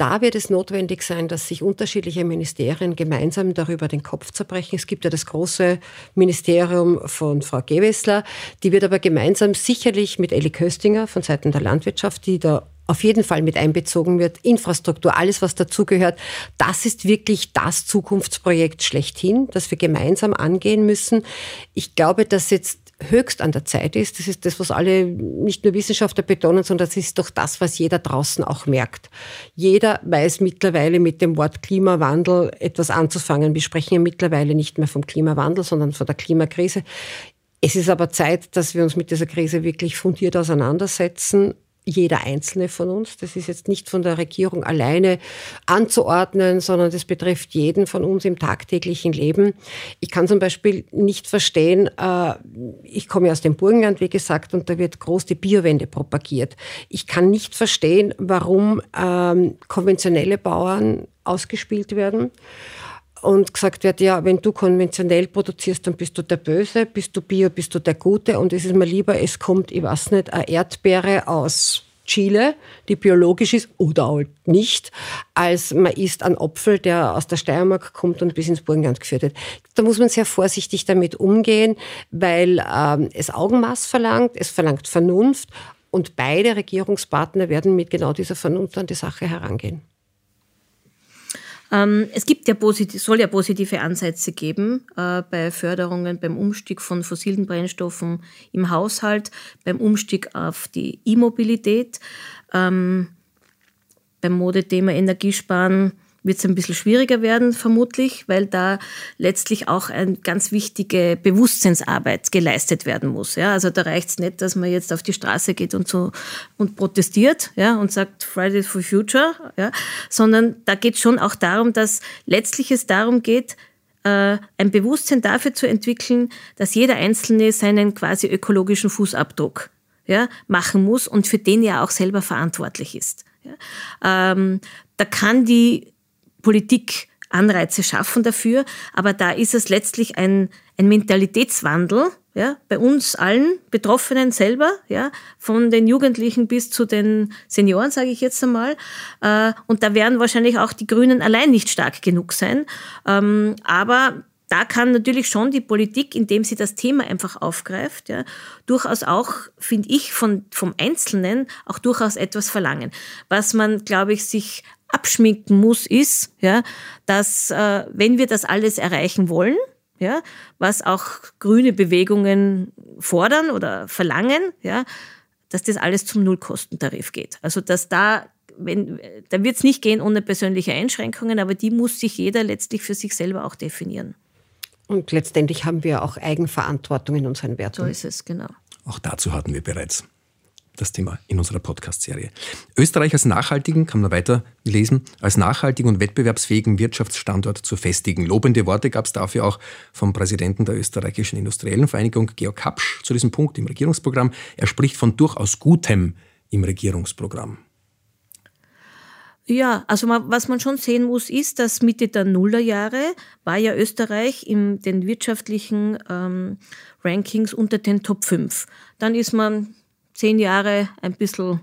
Da wird es notwendig sein, dass sich unterschiedliche Ministerien gemeinsam darüber den Kopf zerbrechen. Es gibt ja das große Ministerium von Frau Gewessler, die wird aber gemeinsam sicherlich mit Elli Köstinger von Seiten der Landwirtschaft, die da auf jeden Fall mit einbezogen wird. Infrastruktur, alles, was dazugehört. Das ist wirklich das Zukunftsprojekt schlechthin, das wir gemeinsam angehen müssen. Ich glaube, dass jetzt höchst an der Zeit ist. Das ist das, was alle, nicht nur Wissenschaftler betonen, sondern das ist doch das, was jeder draußen auch merkt. Jeder weiß mittlerweile mit dem Wort Klimawandel etwas anzufangen. Wir sprechen ja mittlerweile nicht mehr vom Klimawandel, sondern von der Klimakrise. Es ist aber Zeit, dass wir uns mit dieser Krise wirklich fundiert auseinandersetzen jeder einzelne von uns. Das ist jetzt nicht von der Regierung alleine anzuordnen, sondern das betrifft jeden von uns im tagtäglichen Leben. Ich kann zum Beispiel nicht verstehen, äh, ich komme aus dem Burgenland, wie gesagt, und da wird groß die Biowende propagiert. Ich kann nicht verstehen, warum ähm, konventionelle Bauern ausgespielt werden und gesagt wird, ja, wenn du konventionell produzierst, dann bist du der Böse, bist du Bio, bist du der Gute und es ist mir lieber, es kommt, ich weiß nicht, eine Erdbeere aus Chile, die biologisch ist oder halt nicht, als man isst einen Apfel, der aus der Steiermark kommt und bis ins Burgenland geführt wird. Da muss man sehr vorsichtig damit umgehen, weil ähm, es Augenmaß verlangt, es verlangt Vernunft und beide Regierungspartner werden mit genau dieser Vernunft an die Sache herangehen. Ähm, es gibt ja positiv, soll ja positive Ansätze geben äh, bei Förderungen beim Umstieg von fossilen Brennstoffen im Haushalt, beim Umstieg auf die E-Mobilität, ähm, beim Modethema Energiesparen wird es ein bisschen schwieriger werden, vermutlich, weil da letztlich auch eine ganz wichtige Bewusstseinsarbeit geleistet werden muss. Ja? Also da reicht es nicht, dass man jetzt auf die Straße geht und so und protestiert ja, und sagt Fridays for Future, ja? sondern da geht schon auch darum, dass letztlich es darum geht, äh, ein Bewusstsein dafür zu entwickeln, dass jeder Einzelne seinen quasi ökologischen Fußabdruck ja, machen muss und für den ja auch selber verantwortlich ist. Ja. Ähm, da kann die Politik Anreize schaffen dafür, aber da ist es letztlich ein, ein Mentalitätswandel, ja, bei uns allen Betroffenen selber, ja, von den Jugendlichen bis zu den Senioren, sage ich jetzt einmal. Äh, und da werden wahrscheinlich auch die Grünen allein nicht stark genug sein. Ähm, aber da kann natürlich schon die Politik, indem sie das Thema einfach aufgreift, ja, durchaus auch, finde ich, von, vom Einzelnen auch durchaus etwas verlangen. Was man, glaube ich, sich abschminken muss, ist, ja, dass äh, wenn wir das alles erreichen wollen, ja, was auch grüne Bewegungen fordern oder verlangen, ja, dass das alles zum Nullkostentarif geht. Also dass da wenn, da wird es nicht gehen ohne persönliche Einschränkungen, aber die muss sich jeder letztlich für sich selber auch definieren. Und letztendlich haben wir auch Eigenverantwortung in unseren Werten. So ist es, genau. Auch dazu hatten wir bereits das Thema in unserer Podcast-Serie. Österreich als nachhaltigen, kann man weiter lesen, als nachhaltigen und wettbewerbsfähigen Wirtschaftsstandort zu festigen. Lobende Worte gab es dafür auch vom Präsidenten der österreichischen Industriellen Vereinigung, Georg Kapsch, zu diesem Punkt im Regierungsprogramm. Er spricht von durchaus Gutem im Regierungsprogramm. Ja, also was man schon sehen muss, ist, dass Mitte der Nullerjahre war ja Österreich in den wirtschaftlichen ähm, Rankings unter den Top 5. Dann ist man zehn Jahre ein bisschen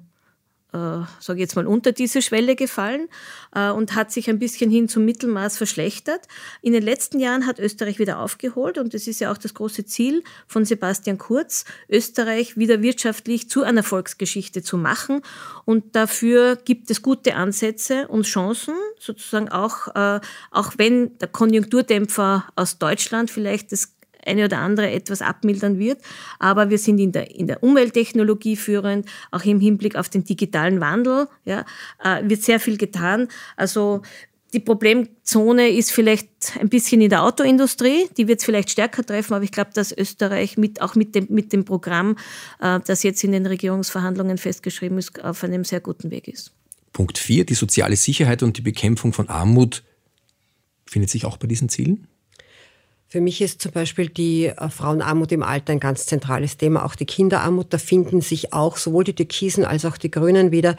äh, sage jetzt mal, unter diese Schwelle gefallen äh, und hat sich ein bisschen hin zum Mittelmaß verschlechtert. In den letzten Jahren hat Österreich wieder aufgeholt und das ist ja auch das große Ziel von Sebastian Kurz, Österreich wieder wirtschaftlich zu einer Volksgeschichte zu machen. Und dafür gibt es gute Ansätze und Chancen, sozusagen auch, äh, auch wenn der Konjunkturdämpfer aus Deutschland vielleicht das eine oder andere etwas abmildern wird. Aber wir sind in der, in der Umwelttechnologie führend, auch im Hinblick auf den digitalen Wandel, ja, äh, wird sehr viel getan. Also, die Problemzone ist vielleicht ein bisschen in der Autoindustrie, die wird es vielleicht stärker treffen, aber ich glaube, dass Österreich mit, auch mit dem, mit dem Programm, äh, das jetzt in den Regierungsverhandlungen festgeschrieben ist, auf einem sehr guten Weg ist. Punkt 4, die soziale Sicherheit und die Bekämpfung von Armut findet sich auch bei diesen Zielen? Für mich ist zum Beispiel die äh, Frauenarmut im Alter ein ganz zentrales Thema. Auch die Kinderarmut, da finden sich auch sowohl die Türkisen als auch die Grünen wieder.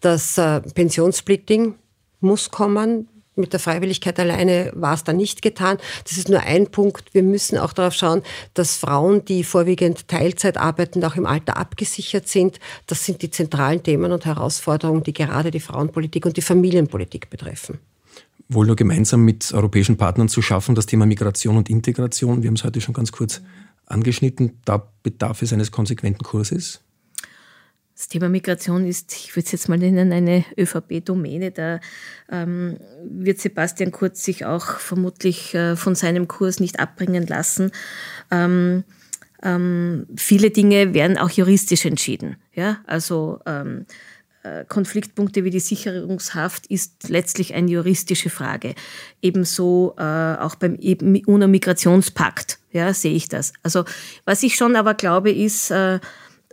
Das äh, Pensionssplitting muss kommen. Mit der Freiwilligkeit alleine war es da nicht getan. Das ist nur ein Punkt. Wir müssen auch darauf schauen, dass Frauen, die vorwiegend Teilzeit arbeiten, auch im Alter abgesichert sind. Das sind die zentralen Themen und Herausforderungen, die gerade die Frauenpolitik und die Familienpolitik betreffen wohl nur gemeinsam mit europäischen Partnern zu schaffen, das Thema Migration und Integration. Wir haben es heute schon ganz kurz angeschnitten. Da bedarf es eines konsequenten Kurses. Das Thema Migration ist, ich würde es jetzt mal nennen, eine ÖVP-Domäne. Da ähm, wird Sebastian Kurz sich auch vermutlich äh, von seinem Kurs nicht abbringen lassen. Ähm, ähm, viele Dinge werden auch juristisch entschieden. Ja, also ähm, äh, Konfliktpunkte wie die Sicherungshaft ist letztlich eine juristische Frage. Ebenso äh, auch beim UNO-Migrationspakt ja, sehe ich das. Also was ich schon aber glaube, ist, äh,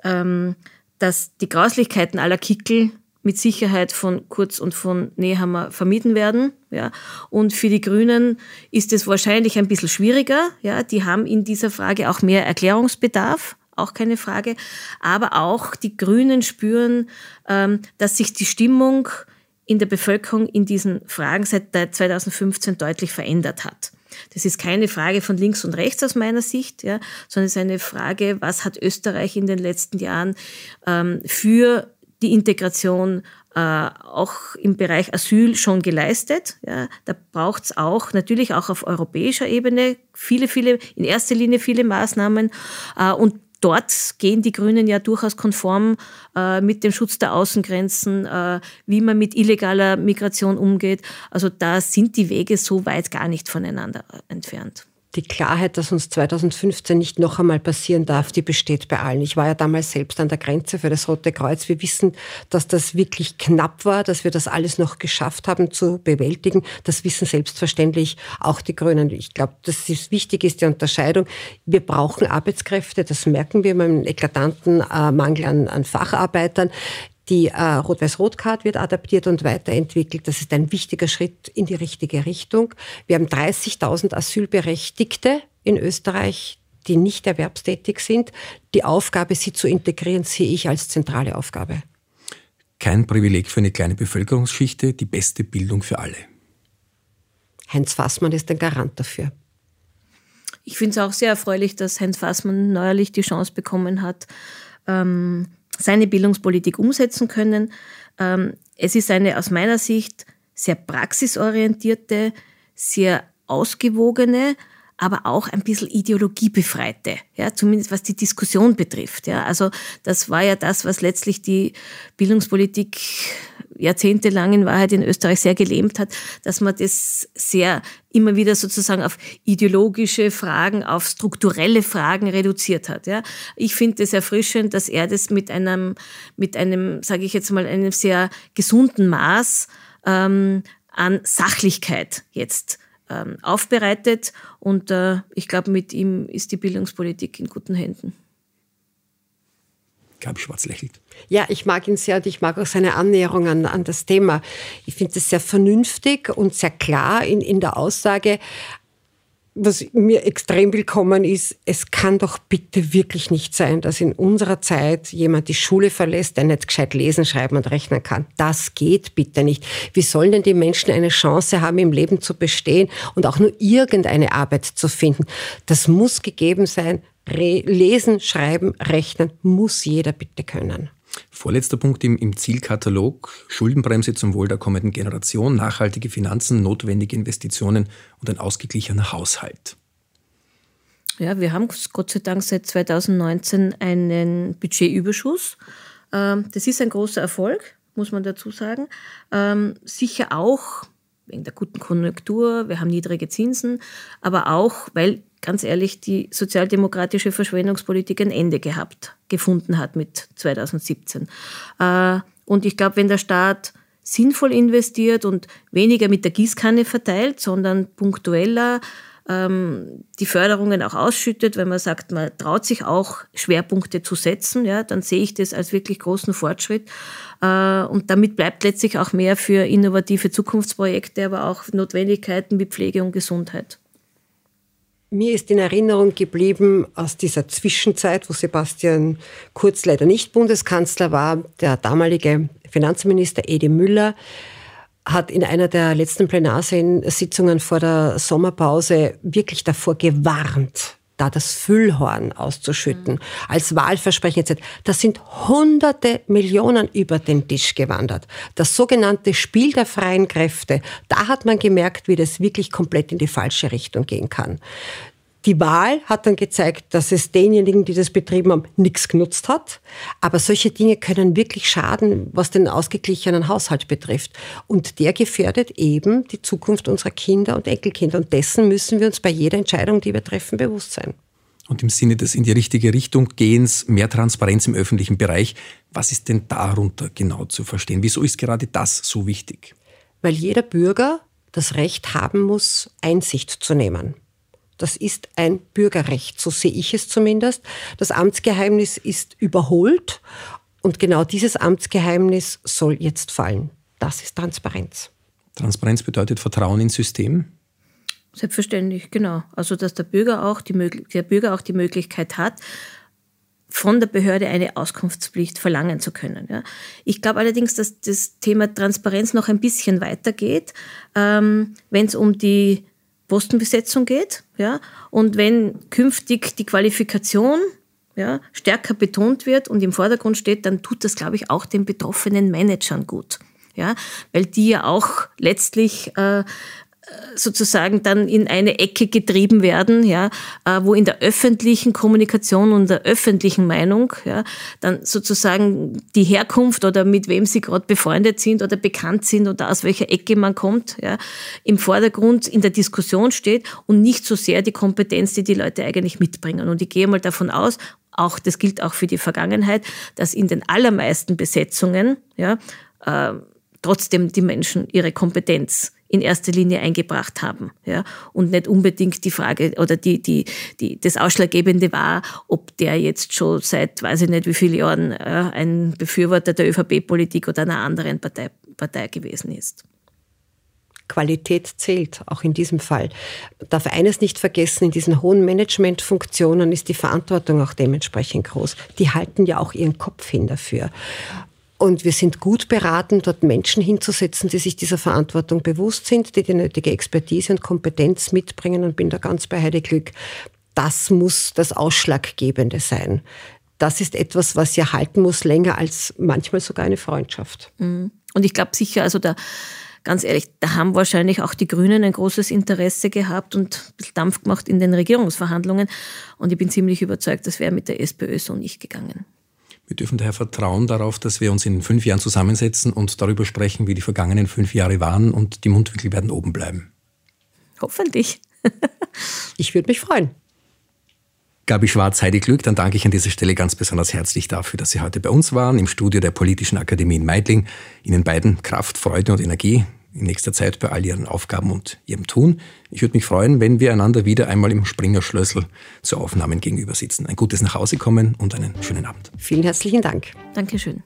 ähm, dass die Grauslichkeiten aller Kickel mit Sicherheit von Kurz und von Nehammer vermieden werden. Ja. Und für die Grünen ist es wahrscheinlich ein bisschen schwieriger. Ja. Die haben in dieser Frage auch mehr Erklärungsbedarf auch keine Frage. Aber auch die Grünen spüren, ähm, dass sich die Stimmung in der Bevölkerung in diesen Fragen seit 2015 deutlich verändert hat. Das ist keine Frage von links und rechts aus meiner Sicht, ja, sondern es ist eine Frage, was hat Österreich in den letzten Jahren ähm, für die Integration äh, auch im Bereich Asyl schon geleistet. Ja, da braucht es auch natürlich auch auf europäischer Ebene viele, viele, in erster Linie viele Maßnahmen. Äh, und dort gehen die Grünen ja durchaus konform äh, mit dem Schutz der Außengrenzen, äh, wie man mit illegaler Migration umgeht. Also da sind die Wege so weit gar nicht voneinander entfernt. Die Klarheit, dass uns 2015 nicht noch einmal passieren darf, die besteht bei allen. Ich war ja damals selbst an der Grenze für das Rote Kreuz. Wir wissen, dass das wirklich knapp war, dass wir das alles noch geschafft haben zu bewältigen. Das wissen selbstverständlich auch die Grünen. Ich glaube, dass es wichtig ist, die Unterscheidung. Wir brauchen Arbeitskräfte, das merken wir beim eklatanten äh, Mangel an, an Facharbeitern. Die äh, Rot-Weiß-Rot-Card wird adaptiert und weiterentwickelt. Das ist ein wichtiger Schritt in die richtige Richtung. Wir haben 30.000 Asylberechtigte in Österreich, die nicht erwerbstätig sind. Die Aufgabe, sie zu integrieren, sehe ich als zentrale Aufgabe. Kein Privileg für eine kleine Bevölkerungsschichte, die beste Bildung für alle. Heinz Fassmann ist ein Garant dafür. Ich finde es auch sehr erfreulich, dass Heinz Fassmann neuerlich die Chance bekommen hat, ähm, seine Bildungspolitik umsetzen können. Ähm, es ist eine aus meiner Sicht sehr praxisorientierte, sehr ausgewogene, aber auch ein bisschen ideologiebefreite, ja, zumindest was die Diskussion betrifft. Ja. Also das war ja das, was letztlich die Bildungspolitik jahrzehntelang in Wahrheit in Österreich sehr gelähmt hat, dass man das sehr immer wieder sozusagen auf ideologische Fragen, auf strukturelle Fragen reduziert hat. Ja. Ich finde es erfrischend, dass er das mit einem, mit einem, sage ich jetzt mal, einem sehr gesunden Maß ähm, an Sachlichkeit jetzt ähm, aufbereitet. Und äh, ich glaube, mit ihm ist die Bildungspolitik in guten Händen. Gabi Schwarz lächelt. Ja, ich mag ihn sehr und ich mag auch seine Annäherung an, an das Thema. Ich finde es sehr vernünftig und sehr klar in, in der Aussage was mir extrem willkommen ist, es kann doch bitte wirklich nicht sein, dass in unserer Zeit jemand die Schule verlässt, der nicht gescheit lesen, schreiben und rechnen kann. Das geht bitte nicht. Wie sollen denn die Menschen eine Chance haben, im Leben zu bestehen und auch nur irgendeine Arbeit zu finden? Das muss gegeben sein. lesen, schreiben, rechnen muss jeder bitte können. Vorletzter Punkt im, im, Zielkatalog, Schuldenbremse zum Wohl der kommenden Generation, nachhaltige Finanzen, notwendige Investitionen und ein ausgeglichener Haushalt. Ja, wir haben Gott sei Dank seit 2019 einen Budgetüberschuss. Ähm, das ist ein großer Erfolg, muss man dazu sagen. Ähm, sicher auch wegen der guten Konjunktur, wir haben niedrige Zinsen, aber auch, weil ganz ehrlich, die sozialdemokratische Verschwendungspolitik ein Ende gehabt, gefunden hat mit 2017. Äh, und ich glaube, wenn der Staat sinnvoll investiert und weniger mit der Gießkanne verteilt, sondern punktueller ähm, die Förderungen auch ausschüttet, wenn man sagt, man traut sich auch Schwerpunkte zu setzen, ja, dann sehe ich das als wirklich großen Fortschritt. Äh, und damit bleibt letztlich auch mehr für innovative Zukunftsprojekte, aber auch Notwendigkeiten wie Pflege und Gesundheit. Mir ist in Erinnerung geblieben aus dieser Zwischenzeit, wo Sebastian Kurz leider nicht Bundeskanzler war, der damalige Finanzminister Edi Müller hat in einer der letzten Plenarsitzungen vor der Sommerpause wirklich davor gewarnt, da das Füllhorn auszuschütten, mhm. als Wahlversprechen etc. Da sind hunderte Millionen über den Tisch gewandert. Das sogenannte Spiel der freien Kräfte, da hat man gemerkt, wie das wirklich komplett in die falsche Richtung gehen kann. Die Wahl hat dann gezeigt, dass es denjenigen, die das betrieben haben, nichts genutzt hat. Aber solche Dinge können wirklich schaden, was den ausgeglichenen Haushalt betrifft. Und der gefährdet eben die Zukunft unserer Kinder und Enkelkinder. Und dessen müssen wir uns bei jeder Entscheidung, die wir treffen, bewusst sein. Und im Sinne des in die richtige Richtung gehens, mehr Transparenz im öffentlichen Bereich, was ist denn darunter genau zu verstehen? Wieso ist gerade das so wichtig? Weil jeder Bürger das Recht haben muss, Einsicht zu nehmen. Das ist ein Bürgerrecht, so sehe ich es zumindest. Das Amtsgeheimnis ist überholt und genau dieses Amtsgeheimnis soll jetzt fallen. Das ist Transparenz. Transparenz bedeutet Vertrauen ins System? Selbstverständlich, genau. Also dass der Bürger auch die, der Bürger auch die Möglichkeit hat, von der Behörde eine Auskunftspflicht verlangen zu können. Ja. Ich glaube allerdings, dass das Thema Transparenz noch ein bisschen weitergeht, ähm, wenn es um die Postenbesetzung geht. Ja? Und wenn künftig die Qualifikation ja, stärker betont wird und im Vordergrund steht, dann tut das, glaube ich, auch den betroffenen Managern gut. Ja? Weil die ja auch letztlich äh, sozusagen dann in eine Ecke getrieben werden, ja, äh, wo in der öffentlichen Kommunikation und der öffentlichen Meinung ja, dann sozusagen die Herkunft oder mit wem sie gerade befreundet sind oder bekannt sind oder aus welcher Ecke man kommt, ja, im Vordergrund in der Diskussion steht und nicht so sehr die Kompetenz, die die Leute eigentlich mitbringen. Und ich gehe mal davon aus, auch das gilt auch für die Vergangenheit, dass in den allermeisten Besetzungen ja, äh, trotzdem die Menschen ihre Kompetenz in erster Linie eingebracht haben. Ja? Und nicht unbedingt die Frage oder die, die, die, das Ausschlaggebende war, ob der jetzt schon seit weiß ich nicht wie vielen Jahren äh, ein Befürworter der ÖVP-Politik oder einer anderen Partei, Partei gewesen ist. Qualität zählt, auch in diesem Fall. Darf eines nicht vergessen, in diesen hohen Managementfunktionen ist die Verantwortung auch dementsprechend groß. Die halten ja auch ihren Kopf hin dafür. Und wir sind gut beraten, dort Menschen hinzusetzen, die sich dieser Verantwortung bewusst sind, die die nötige Expertise und Kompetenz mitbringen und bin da ganz bei Heide Glück. Das muss das Ausschlaggebende sein. Das ist etwas, was ja halten muss, länger als manchmal sogar eine Freundschaft. Mhm. Und ich glaube sicher, also da, ganz ehrlich, da haben wahrscheinlich auch die Grünen ein großes Interesse gehabt und Dampf gemacht in den Regierungsverhandlungen. Und ich bin ziemlich überzeugt, das wäre mit der SPÖ so nicht gegangen. Wir dürfen daher vertrauen darauf, dass wir uns in fünf Jahren zusammensetzen und darüber sprechen, wie die vergangenen fünf Jahre waren und die Mundwinkel werden oben bleiben. Hoffentlich. <laughs> ich würde mich freuen. Gabi Schwarz, Heidi Glück, dann danke ich an dieser Stelle ganz besonders herzlich dafür, dass Sie heute bei uns waren, im Studio der Politischen Akademie in Meidling. Ihnen beiden Kraft, Freude und Energie in nächster Zeit bei all Ihren Aufgaben und Ihrem Tun. Ich würde mich freuen, wenn wir einander wieder einmal im Springerschlössel zu Aufnahmen gegenüber sitzen. Ein gutes Nachhausekommen und einen schönen Abend. Vielen herzlichen Dank. Dankeschön.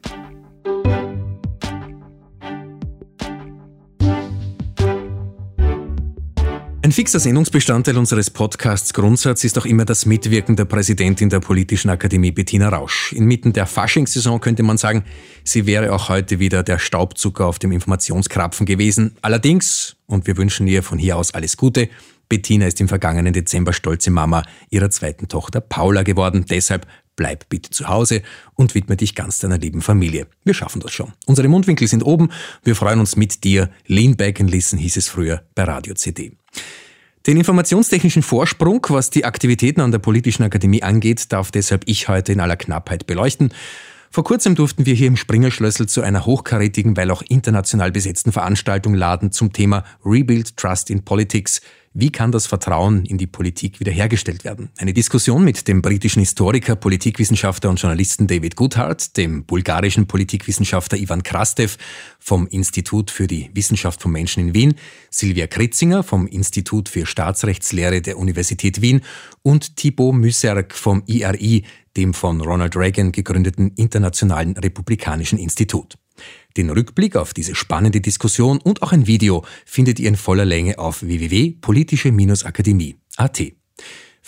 Ein fixer Sendungsbestandteil unseres Podcasts Grundsatz ist auch immer das Mitwirken der Präsidentin der Politischen Akademie Bettina Rausch. Inmitten der Faschingssaison könnte man sagen, sie wäre auch heute wieder der Staubzucker auf dem Informationskrapfen gewesen. Allerdings, und wir wünschen ihr von hier aus alles Gute, Bettina ist im vergangenen Dezember stolze Mama ihrer zweiten Tochter Paula geworden. Deshalb bleib bitte zu Hause und widme dich ganz deiner lieben Familie. Wir schaffen das schon. Unsere Mundwinkel sind oben. Wir freuen uns mit dir. Lean back and listen hieß es früher bei Radio CD. Den informationstechnischen Vorsprung, was die Aktivitäten an der Politischen Akademie angeht, darf deshalb ich heute in aller Knappheit beleuchten. Vor kurzem durften wir hier im Springerschlössel zu einer hochkarätigen, weil auch international besetzten Veranstaltung laden zum Thema Rebuild Trust in Politics – wie kann das Vertrauen in die Politik wiederhergestellt werden? Eine Diskussion mit dem britischen Historiker, Politikwissenschaftler und Journalisten David Goodhart, dem bulgarischen Politikwissenschaftler Ivan Krastev vom Institut für die Wissenschaft von Menschen in Wien, Silvia Kritzinger vom Institut für Staatsrechtslehre der Universität Wien und Thibaut Müsserk vom IRI, dem von Ronald Reagan gegründeten Internationalen Republikanischen Institut. Den Rückblick auf diese spannende Diskussion und auch ein Video findet ihr in voller Länge auf www.politische-akademie.at.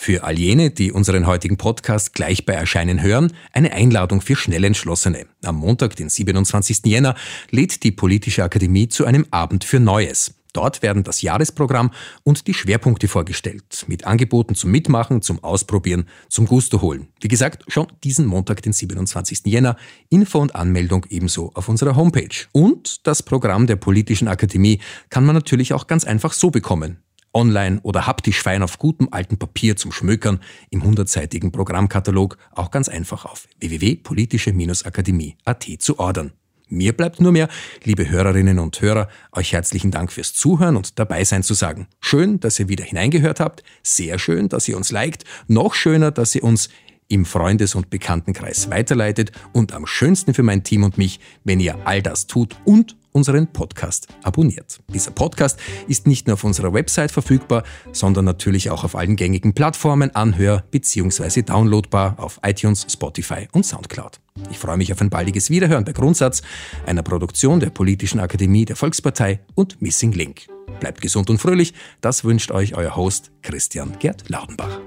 Für all jene, die unseren heutigen Podcast gleich bei Erscheinen hören, eine Einladung für Schnellentschlossene. Am Montag, den 27. Jänner, lädt die Politische Akademie zu einem Abend für Neues. Dort werden das Jahresprogramm und die Schwerpunkte vorgestellt, mit Angeboten zum Mitmachen, zum Ausprobieren, zum Gusto holen. Wie gesagt, schon diesen Montag, den 27. Jänner, Info und Anmeldung ebenso auf unserer Homepage. Und das Programm der Politischen Akademie kann man natürlich auch ganz einfach so bekommen. Online oder haptisch fein auf gutem alten Papier zum Schmökern im hundertseitigen Programmkatalog auch ganz einfach auf www.politische-akademie.at zu ordern. Mir bleibt nur mehr, liebe Hörerinnen und Hörer, euch herzlichen Dank fürs Zuhören und dabei sein zu sagen. Schön, dass ihr wieder hineingehört habt. Sehr schön, dass ihr uns liked. Noch schöner, dass ihr uns im Freundes- und Bekanntenkreis weiterleitet und am schönsten für mein Team und mich, wenn ihr all das tut und unseren Podcast abonniert. Dieser Podcast ist nicht nur auf unserer Website verfügbar, sondern natürlich auch auf allen gängigen Plattformen anhör- bzw. downloadbar auf iTunes, Spotify und Soundcloud. Ich freue mich auf ein baldiges Wiederhören bei Grundsatz, einer Produktion der Politischen Akademie der Volkspartei und Missing Link. Bleibt gesund und fröhlich, das wünscht euch euer Host Christian Gerd Laudenbach.